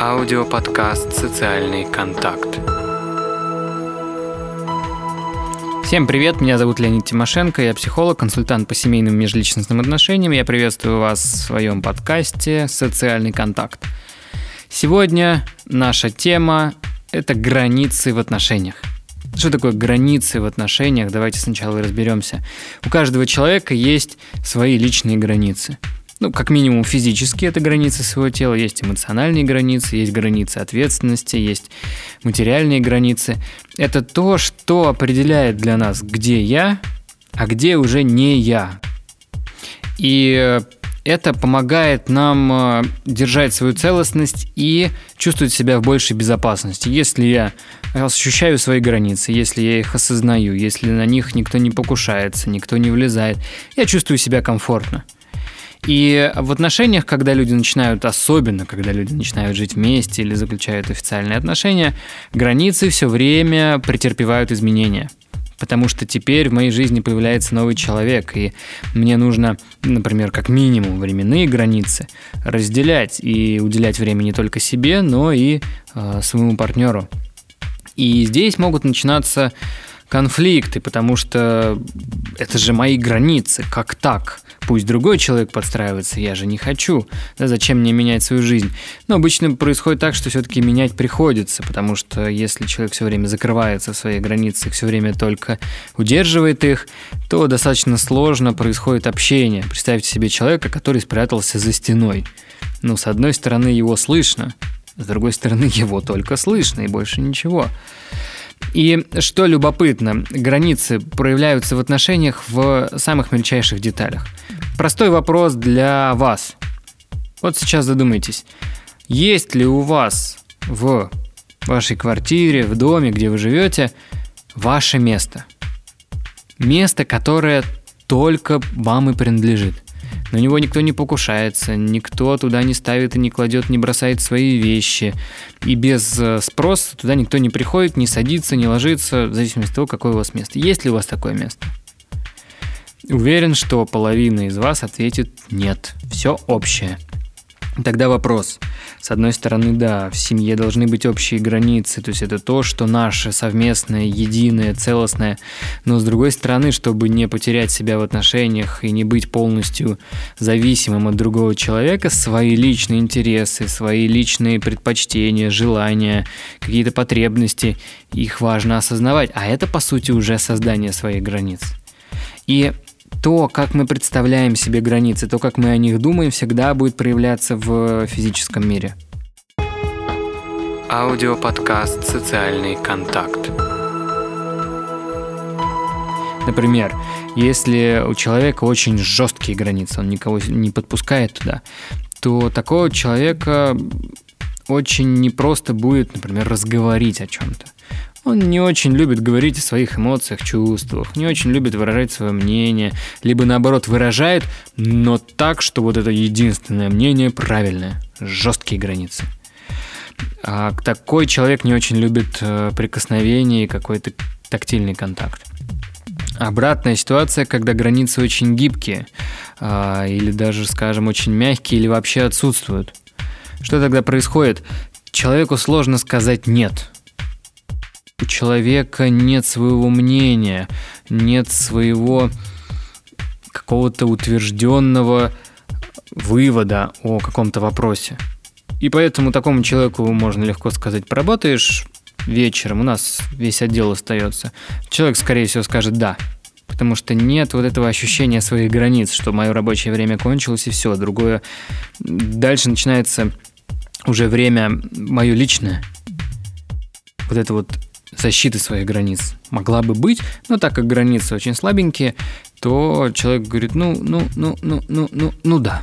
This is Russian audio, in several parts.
Аудиоподкаст «Социальный контакт». Всем привет, меня зовут Леонид Тимошенко, я психолог, консультант по семейным и межличностным отношениям. Я приветствую вас в своем подкасте «Социальный контакт». Сегодня наша тема – это границы в отношениях. Что такое границы в отношениях? Давайте сначала разберемся. У каждого человека есть свои личные границы – ну, как минимум физически это границы своего тела, есть эмоциональные границы, есть границы ответственности, есть материальные границы. Это то, что определяет для нас, где я, а где уже не я. И это помогает нам э, держать свою целостность и чувствовать себя в большей безопасности. Если я ощущаю свои границы, если я их осознаю, если на них никто не покушается, никто не влезает, я чувствую себя комфортно. И в отношениях, когда люди начинают, особенно когда люди начинают жить вместе или заключают официальные отношения, границы все время претерпевают изменения. Потому что теперь в моей жизни появляется новый человек, и мне нужно, например, как минимум временные границы разделять и уделять время не только себе, но и э, своему партнеру. И здесь могут начинаться конфликты, потому что это же мои границы, как так? Пусть другой человек подстраивается, я же не хочу. Да, зачем мне менять свою жизнь? Но обычно происходит так, что все-таки менять приходится, потому что если человек все время закрывается в своих границах, все время только удерживает их, то достаточно сложно происходит общение. Представьте себе человека, который спрятался за стеной. Ну, с одной стороны, его слышно, с другой стороны, его только слышно и больше ничего. И что любопытно, границы проявляются в отношениях в самых мельчайших деталях. Простой вопрос для вас. Вот сейчас задумайтесь, есть ли у вас в вашей квартире, в доме, где вы живете, ваше место? Место, которое только вам и принадлежит. На него никто не покушается, никто туда не ставит и не кладет, не бросает свои вещи. И без э, спроса туда никто не приходит, не садится, не ложится, в зависимости от того, какое у вас место. Есть ли у вас такое место? Уверен, что половина из вас ответит «нет». Все общее. Тогда вопрос. С одной стороны, да, в семье должны быть общие границы, то есть это то, что наше совместное, единое, целостное. Но с другой стороны, чтобы не потерять себя в отношениях и не быть полностью зависимым от другого человека, свои личные интересы, свои личные предпочтения, желания, какие-то потребности, их важно осознавать. А это, по сути, уже создание своих границ. И то, как мы представляем себе границы, то, как мы о них думаем, всегда будет проявляться в физическом мире. Аудиоподкаст «Социальный контакт». Например, если у человека очень жесткие границы, он никого не подпускает туда, то такого человека очень непросто будет, например, разговорить о чем-то. Он не очень любит говорить о своих эмоциях, чувствах, не очень любит выражать свое мнение, либо наоборот выражает, но так, что вот это единственное мнение правильное, жесткие границы. А такой человек не очень любит э, прикосновение и какой-то тактильный контакт. Обратная ситуация, когда границы очень гибкие, а, или даже, скажем, очень мягкие, или вообще отсутствуют. Что тогда происходит? Человеку сложно сказать «нет», человека нет своего мнения, нет своего какого-то утвержденного вывода о каком-то вопросе. И поэтому такому человеку можно легко сказать, поработаешь вечером, у нас весь отдел остается. Человек, скорее всего, скажет «да», потому что нет вот этого ощущения своих границ, что мое рабочее время кончилось и все. Другое, дальше начинается уже время мое личное. Вот это вот защиты своих границ могла бы быть, но так как границы очень слабенькие, то человек говорит, ну, ну, ну, ну, ну, ну, ну да,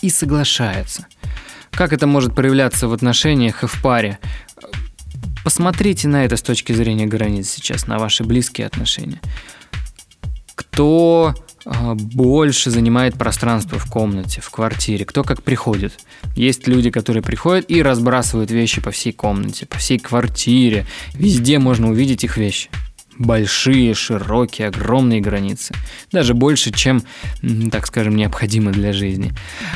и соглашается. Как это может проявляться в отношениях и в паре? Посмотрите на это с точки зрения границ сейчас, на ваши близкие отношения. Кто больше занимает пространство в комнате, в квартире, кто как приходит. Есть люди, которые приходят и разбрасывают вещи по всей комнате, по всей квартире. Везде можно увидеть их вещи. Большие, широкие, огромные границы. Даже больше, чем, так скажем, необходимо для жизни.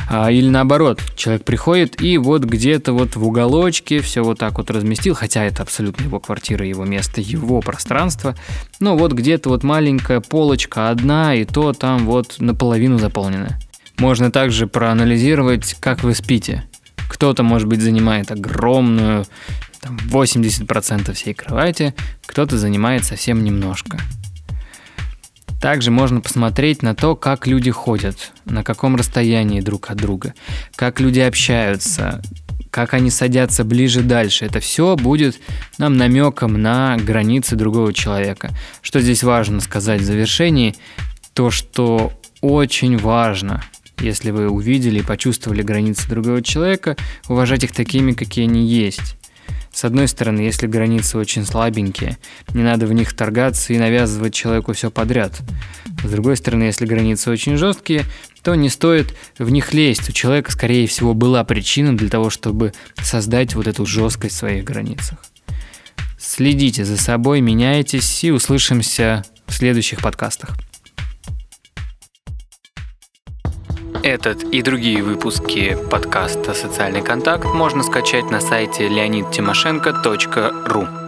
А, или наоборот, человек приходит и вот где-то вот в уголочке все вот так вот разместил, хотя это абсолютно его квартира, его место, его пространство. Но вот где-то вот маленькая полочка одна, и то там вот наполовину заполнена. Можно также проанализировать, как вы спите. Кто-то, может быть, занимает огромную там, 80% всей кровати, кто-то занимает совсем немножко. Также можно посмотреть на то, как люди ходят, на каком расстоянии друг от друга, как люди общаются, как они садятся ближе дальше. Это все будет нам намеком на границы другого человека. Что здесь важно сказать в завершении? То, что очень важно, если вы увидели и почувствовали границы другого человека, уважать их такими, какие они есть. С одной стороны, если границы очень слабенькие, не надо в них торгаться и навязывать человеку все подряд. С другой стороны, если границы очень жесткие, то не стоит в них лезть. У человека, скорее всего, была причина для того, чтобы создать вот эту жесткость в своих границах. Следите за собой, меняйтесь и услышимся в следующих подкастах. Этот и другие выпуски подкаста «Социальный контакт» можно скачать на сайте leonidtимошенко.ру.